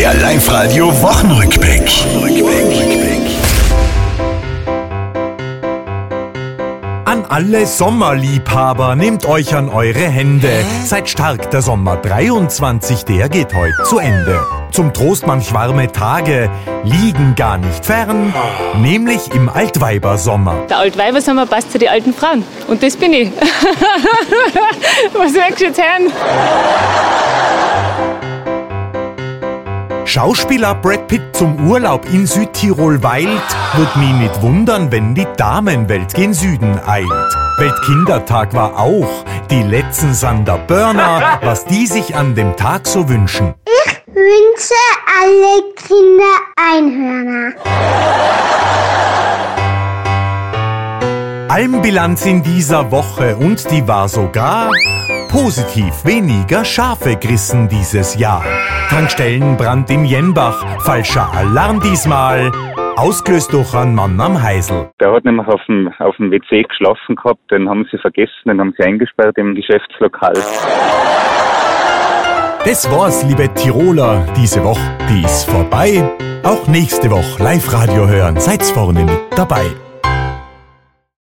Der Live-Radio Wochenrückblick. An alle Sommerliebhaber, nehmt euch an eure Hände. Seid stark, der Sommer 23, der geht heute zu Ende. Zum Trost manch warme Tage liegen gar nicht fern, nämlich im Altweibersommer. Der Altweibersommer passt zu den alten Frauen. Und das bin ich. Was willst du jetzt hören? Schauspieler Brad Pitt zum Urlaub in Südtirol weilt, wird mich nicht wundern, wenn die Damenwelt gen Süden eilt. Weltkindertag war auch, die letzten Sander Burner, was die sich an dem Tag so wünschen. Ich wünsche alle Kinder Einhörner. Almbilanz in dieser Woche und die war sogar positiv weniger Schafe gerissen dieses Jahr. Tankstellenbrand in Jenbach, falscher Alarm diesmal, ausgelöst durch einen Mann am Heisel. Der hat nämlich auf dem, auf dem WC geschlafen gehabt, den haben sie vergessen, den haben sie eingesperrt im Geschäftslokal. Das war's, liebe Tiroler, diese Woche, die ist vorbei. Auch nächste Woche Live-Radio hören, seid's vorne mit dabei.